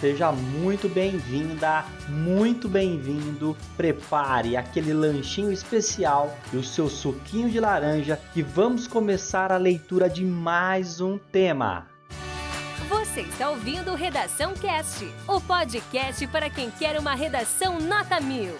Seja muito bem-vinda, muito bem-vindo. Prepare aquele lanchinho especial e o seu suquinho de laranja que vamos começar a leitura de mais um tema. Você está ouvindo Redação Cast, o podcast para quem quer uma redação nota mil.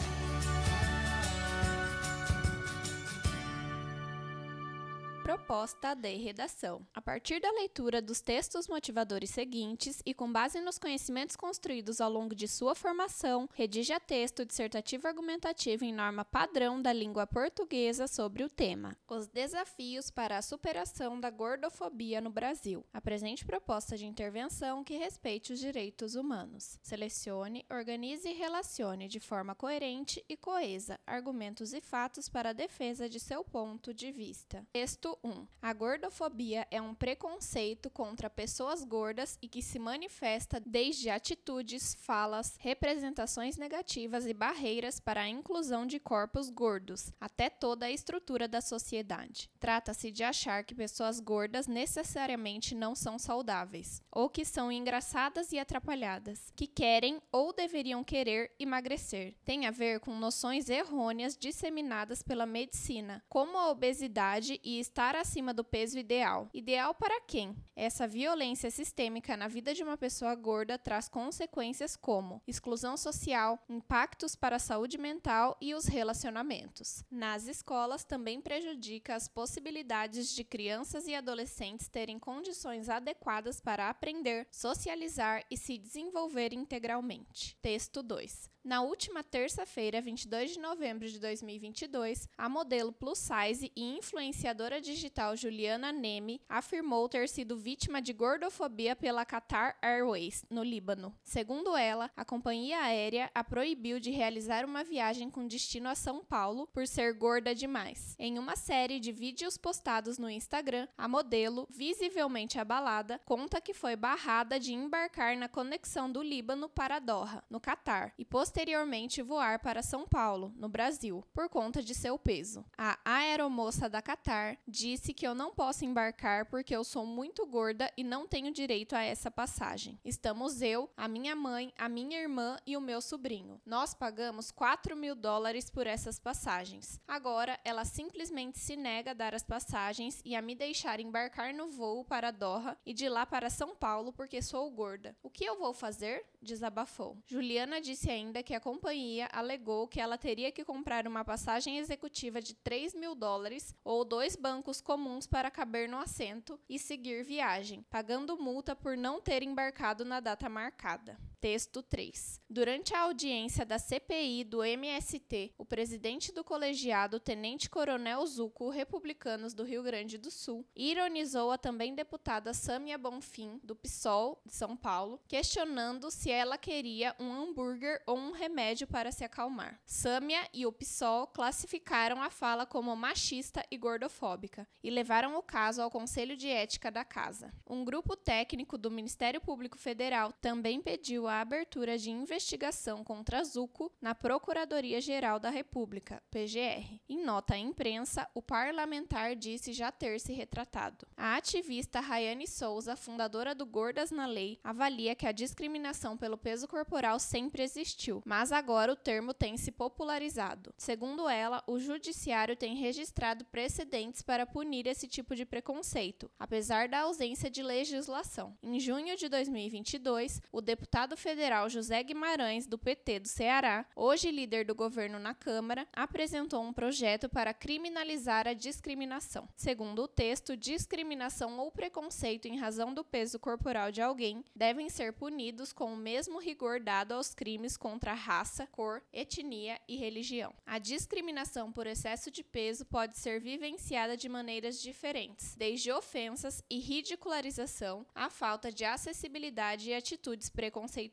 Proposta de redação. A partir da leitura dos textos motivadores seguintes e com base nos conhecimentos construídos ao longo de sua formação, redija texto dissertativo argumentativo em norma padrão da língua portuguesa sobre o tema: Os desafios para a superação da gordofobia no Brasil. Apresente proposta de intervenção que respeite os direitos humanos. Selecione, organize e relacione de forma coerente e coesa argumentos e fatos para a defesa de seu ponto de vista. Texto 1. A gordofobia é um preconceito contra pessoas gordas e que se manifesta desde atitudes, falas, representações negativas e barreiras para a inclusão de corpos gordos, até toda a estrutura da sociedade. Trata-se de achar que pessoas gordas necessariamente não são saudáveis, ou que são engraçadas e atrapalhadas, que querem ou deveriam querer emagrecer. Tem a ver com noções errôneas disseminadas pela medicina, como a obesidade e estar acima do peso ideal. Ideal para quem? Essa violência sistêmica na vida de uma pessoa gorda traz consequências como exclusão social, impactos para a saúde mental e os relacionamentos. Nas escolas também prejudica as possibilidades de crianças e adolescentes terem condições adequadas para aprender, socializar e se desenvolver integralmente. Texto 2. Na última terça-feira, 22 de novembro de 2022, a modelo plus size e influenciadora digital Juliana Neme afirmou ter sido vítima de gordofobia pela Qatar Airways, no Líbano. Segundo ela, a companhia aérea a proibiu de realizar uma viagem com destino a São Paulo por ser gorda demais. Em uma série de vídeos postados no Instagram, a modelo, visivelmente abalada, conta que foi barrada de embarcar na conexão do Líbano para Doha, no Catar, e posteriormente voar para São Paulo, no Brasil, por conta de seu peso. A aeromoça da Qatar disse que eu não posso embarcar porque eu sou muito gorda e não tenho direito a essa passagem. Estamos eu, a minha mãe, a minha irmã e o meu sobrinho. Nós pagamos 4 mil dólares por essas passagens. Agora, ela simplesmente se nega a dar as passagens e a me deixar embarcar no voo para Doha e de lá para São Paulo porque sou gorda. O que eu vou fazer? Desabafou. Juliana disse ainda que a companhia alegou que ela teria que comprar uma passagem executiva de 3 mil dólares ou dois bancos comuns para caber no assento e seguir viagem, pagando multa por não ter embarcado na data marcada. Texto 3. Durante a audiência da CPI do MST, o presidente do colegiado, Tenente Coronel Zuco, republicanos do Rio Grande do Sul, ironizou a também deputada Sâmia Bonfim, do PSOL de São Paulo, questionando se ela queria um hambúrguer ou um remédio para se acalmar. Sâmia e o PSOL classificaram a fala como machista e gordofóbica e levaram o caso ao Conselho de Ética da Casa. Um grupo técnico do Ministério Público Federal também pediu a abertura de investigação contra Zuco na Procuradoria-Geral da República, PGR. Em nota à imprensa, o parlamentar disse já ter se retratado. A ativista Rayane Souza, fundadora do Gordas na Lei, avalia que a discriminação pelo peso corporal sempre existiu, mas agora o termo tem se popularizado. Segundo ela, o judiciário tem registrado precedentes para punir esse tipo de preconceito, apesar da ausência de legislação. Em junho de 2022, o deputado federal José Guimarães, do PT do Ceará, hoje líder do governo na Câmara, apresentou um projeto para criminalizar a discriminação. Segundo o texto, discriminação ou preconceito em razão do peso corporal de alguém devem ser punidos com o mesmo rigor dado aos crimes contra raça, cor, etnia e religião. A discriminação por excesso de peso pode ser vivenciada de maneiras diferentes, desde ofensas e ridicularização à falta de acessibilidade e atitudes preconceituosas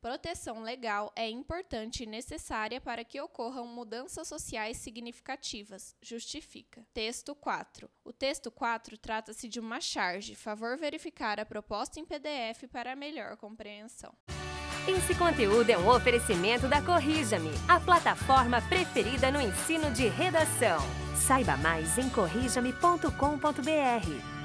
Proteção legal é importante e necessária para que ocorram mudanças sociais significativas, justifica. Texto 4. O texto 4 trata-se de uma charge. Favor verificar a proposta em PDF para melhor compreensão. Esse conteúdo é um oferecimento da Corrija-me, a plataforma preferida no ensino de redação. Saiba mais em corrijame.com.br.